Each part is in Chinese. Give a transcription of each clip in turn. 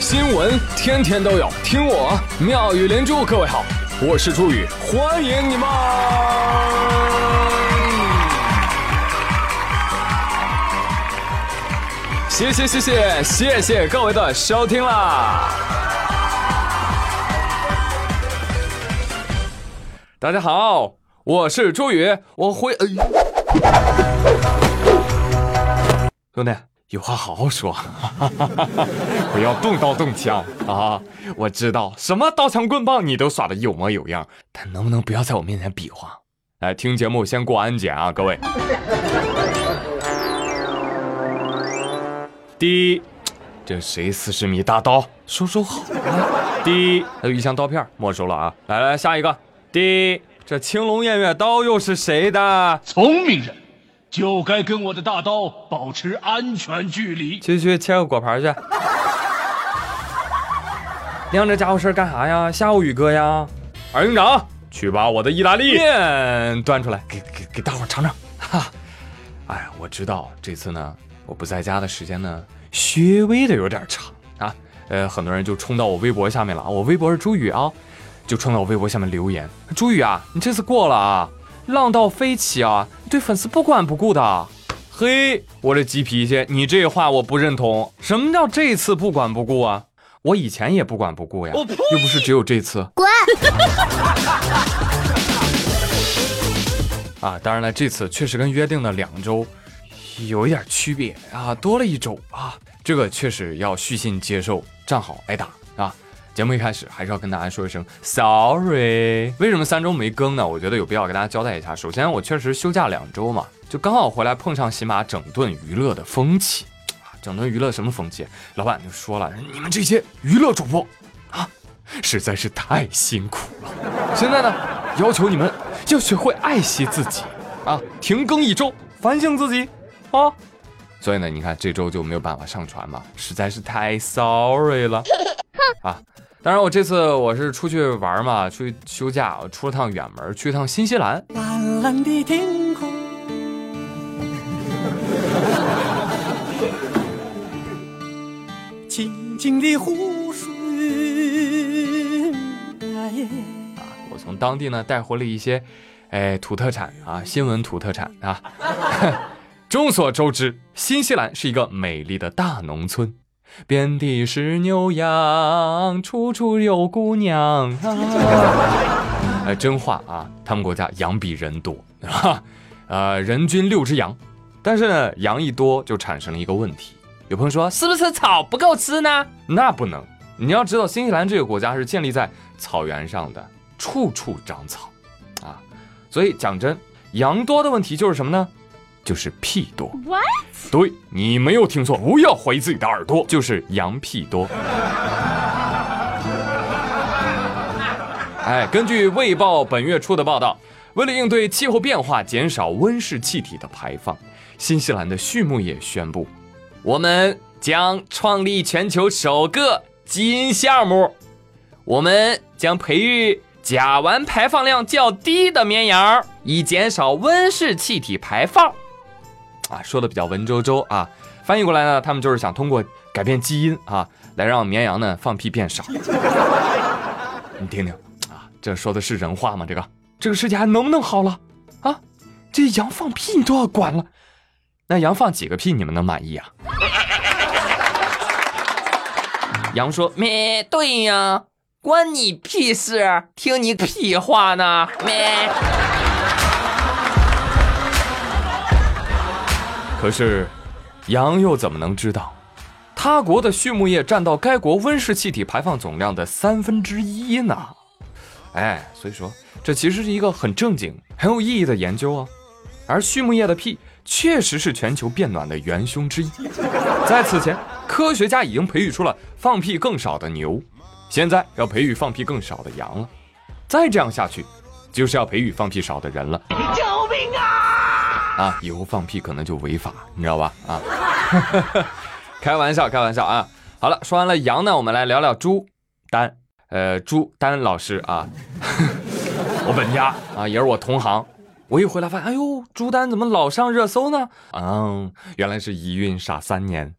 新闻天天都有，听我妙语连珠。各位好，我是朱宇，欢迎你们！谢谢谢谢谢谢各位的收听啦！大家好，我是朱宇，我会呃，兄弟。有话好好说，不要动刀动枪啊！我知道什么刀枪棍棒你都耍的有模有样，但能不能不要在我面前比划？来听节目先过安检啊，各位。第一，这谁四十米大刀？收收好啊！第一，还有一箱刀片没收了啊！来来，下一个。第一，这青龙偃月刀又是谁的？聪明人。就该跟我的大刀保持安全距离。去去切个果盘去。亮这家伙事干啥呀？吓唬宇哥呀？二营长，去把我的意大利面端出来，给给给大伙尝尝。哈，哎呀，我知道这次呢，我不在家的时间呢，稍微的有点长啊。呃，很多人就冲到我微博下面了啊，我微博是朱宇啊，就冲到我微博下面留言，朱宇啊，你这次过了啊。浪到飞起啊！对粉丝不管不顾的，嘿，我这急脾气，你这话我不认同。什么叫这次不管不顾啊？我以前也不管不顾呀，又不是只有这次。滚！啊，当然了，这次确实跟约定的两周有一点区别啊，多了一周啊，这个确实要虚心接受，站好挨打啊。节目一开始还是要跟大家说一声 sorry。为什么三周没更呢？我觉得有必要给大家交代一下。首先，我确实休假两周嘛，就刚好回来碰上喜马整顿娱乐的风气啊。整顿娱乐什么风气？老板就说了，你们这些娱乐主播啊，实在是太辛苦了。现在呢，要求你们要学会爱惜自己啊，停更一周，反省自己啊。所以呢，你看这周就没有办法上传嘛，实在是太 sorry 了 啊。当然，我这次我是出去玩嘛，出去休假，我出了趟远门，去一趟新西兰。蓝蓝的天空，清清的湖水。啊，我从当地呢带回了一些，哎，土特产啊，新闻土特产啊。众所周知，新西兰是一个美丽的大农村。遍地是牛羊，处处有姑娘啊。哎，真话啊，他们国家羊比人多，啊，呃，人均六只羊。但是呢，羊一多就产生了一个问题。有朋友说，是不是草不够吃呢？那不能。你要知道，新西兰这个国家是建立在草原上的，处处长草，啊，所以讲真，羊多的问题就是什么呢？就是屁多。对你没有听错，不要怀疑自己的耳朵，就是羊屁多。哎，根据《卫报》本月初的报道，为了应对气候变化，减少温室气体的排放，新西兰的畜牧业宣布，我们将创立全球首个基因项目，我们将培育甲烷排放量较低的绵羊，以减少温室气体排放。啊，说的比较文绉绉啊，翻译过来呢，他们就是想通过改变基因啊，来让绵羊呢放屁变少。你听听啊，这说的是人话吗？这个这个世界还能不能好了啊？这羊放屁你都要管了，那羊放几个屁你们能满意啊？羊说咩，对呀，关你屁事，听你屁话呢咩。可是，羊又怎么能知道，他国的畜牧业占到该国温室气体排放总量的三分之一呢？哎，所以说这其实是一个很正经、很有意义的研究啊。而畜牧业的屁确实是全球变暖的元凶之一。在此前，科学家已经培育出了放屁更少的牛，现在要培育放屁更少的羊了。再这样下去，就是要培育放屁少的人了。啊，以后放屁可能就违法，你知道吧？啊，开玩笑，开玩笑啊！好了，说完了羊呢，我们来聊聊朱丹，呃，朱丹老师啊，我本家啊，也是我同行。我一回来发现，哎呦，朱丹怎么老上热搜呢？嗯，原来是一孕傻三年，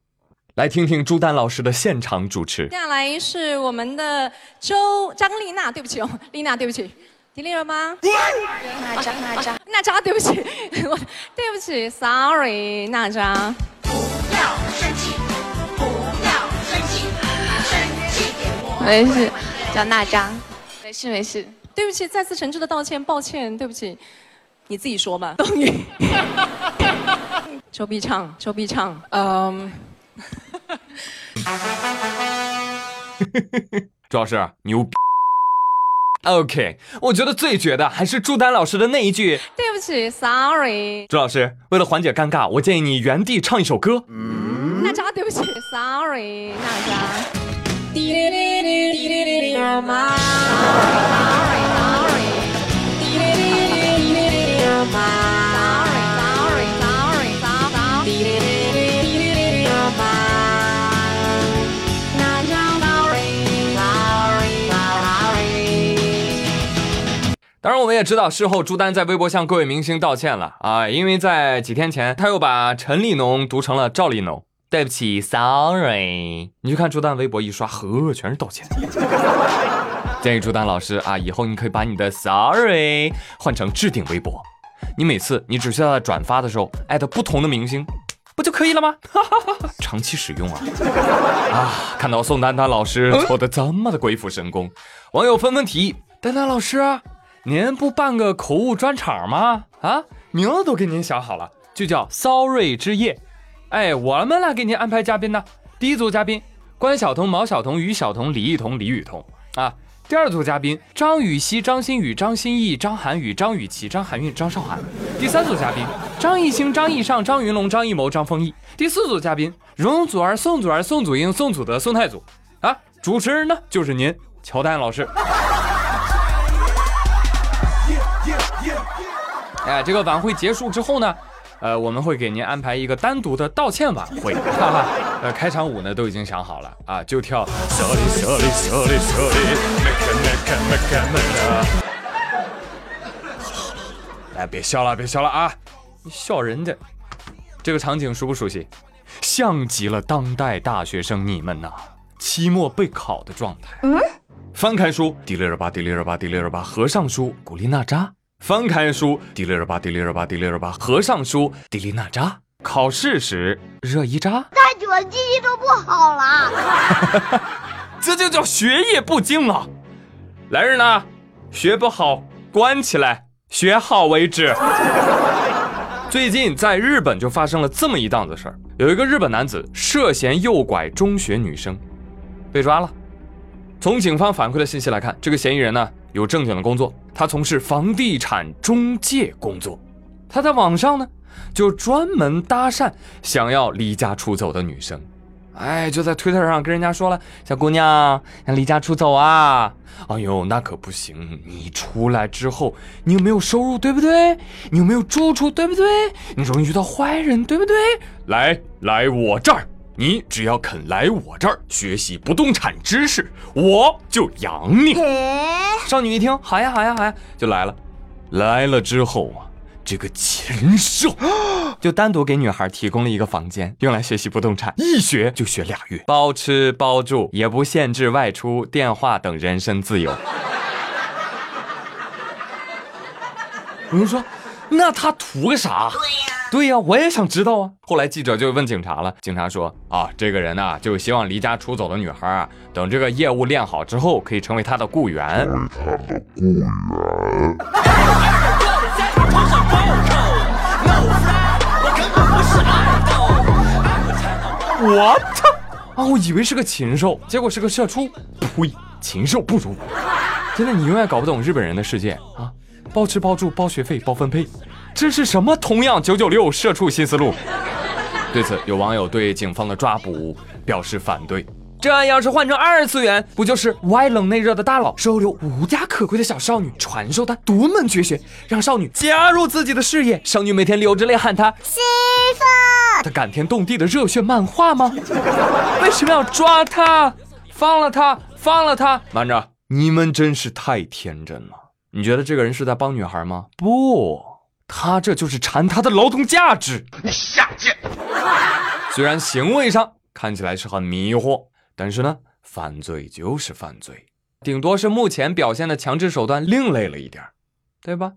来听听朱丹老师的现场主持。接下来是我们的周张丽娜，对不起哦，丽娜，对不起，听力了吗？娜扎娜扎，娜扎，对不起，我对不起，sorry，娜扎。不要生气，不要生气，生气点我。没事，叫娜扎，没事没事。对不起，再次诚挚的道歉，抱歉，对不起，你自己说吧。冬雨，周笔畅，周笔畅，嗯，周老师牛逼。OK，我觉得最绝的还是朱丹老师的那一句。对不起，sorry，朱老师，为了缓解尴尬，我建议你原地唱一首歌。娜扎，对不起，sorry，娜扎。当然，我们也知道，事后朱丹在微博向各位明星道歉了啊，因为在几天前，他又把陈立农读成了赵立农。对不起，sorry。你去看朱丹微博一刷，呵，全是道歉。建议朱丹老师啊，以后你可以把你的 sorry 换成置顶微博，你每次你只需要在转发的时候艾特不同的明星，不就可以了吗？长期使用啊！啊，看到宋丹丹老师做的这么的鬼斧神工，网友纷纷提议：丹丹老师，您不办个口误专场吗？啊，名字都给您想好了，就叫 Sorry 之夜。哎，我们来给您安排嘉宾呢。第一组嘉宾：关晓彤、毛晓彤、于晓彤、李艺彤、李雨桐啊。第二组嘉宾：张雨绮、张馨予、张歆艺、张涵予、张雨绮、张含韵、张韶涵。第三组嘉宾：张艺兴、张艺尚、张云龙、张艺谋、张丰毅。第四组嘉宾：容祖儿、宋祖儿、宋祖英、宋祖德、宋太祖。啊，主持人呢就是您，乔丹老师。哎，这个晚会结束之后呢？呃，我们会给您安排一个单独的道歉晚会，哈哈。呃，开场舞呢都已经想好了啊，就跳。哎，别笑了，别笑了啊！你笑人家，这个场景熟不熟悉？像极了当代大学生你们呐，期末备考的状态。嗯。翻开书，迪丽热巴，迪丽热巴，迪丽热巴。合上书，古力娜扎。翻开书，迪丽热巴，迪丽热巴，迪丽热巴；合上书，迪丽娜扎。考试时，热依扎。太久了，记忆都不好了。这就叫学业不精啊！来人呐，学不好关起来，学好为止。最近在日本就发生了这么一档子事儿，有一个日本男子涉嫌诱拐中学女生，被抓了。从警方反馈的信息来看，这个嫌疑人呢？有正经的工作，他从事房地产中介工作。他在网上呢，就专门搭讪想要离家出走的女生。哎，就在推特上跟人家说了：“小姑娘，想离家出走啊？哎呦，那可不行！你出来之后，你有没有收入，对不对？你有没有住处，对不对？你容易遇到坏人，对不对？来，来我这儿。”你只要肯来我这儿学习不动产知识，我就养你。少女一听，好呀，好呀，好呀，就来了。来了之后啊，这个禽兽 就单独给女孩提供了一个房间，用来学习不动产，一学就学俩月，包吃包住，也不限制外出、电话等人身自由。有人说，那他图个啥？对呀。对呀，我也想知道啊。后来记者就问警察了，警察说啊，这个人呢，就希望离家出走的女孩啊，等这个业务练好之后，可以成为他的雇员。他的雇员。我操！啊，我以为是个禽兽，结果是个社畜。呸！禽兽不如。真的，你永远搞不懂日本人的世界啊！包吃包住包学费包分配。这是什么？同样九九六社畜新思路。对此，有网友对警方的抓捕表示反对。这要是换成二次元，不就是外冷内热的大佬收留无家可归的小少女，传授她独门绝学，让少女加入自己的事业？少女每天流着泪喊他媳妇，他感天动地的热血漫画吗？为什么要抓他？放了他，放了他！慢着，你们真是太天真了。你觉得这个人是在帮女孩吗？不。他这就是馋他的劳动价值，你下贱。虽然行为上看起来是很迷惑，但是呢，犯罪就是犯罪，顶多是目前表现的强制手段另类了一点儿，对吧？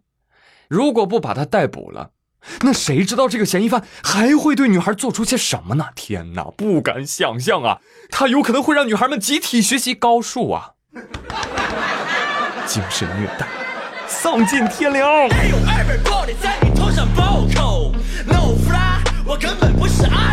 如果不把他逮捕了，那谁知道这个嫌疑犯还会对女孩做出些什么呢？天哪，不敢想象啊！他有可能会让女孩们集体学习高数啊，精神虐待，丧尽天良。还有二本 body 在你头上暴扣，no fly，我根本不是阿。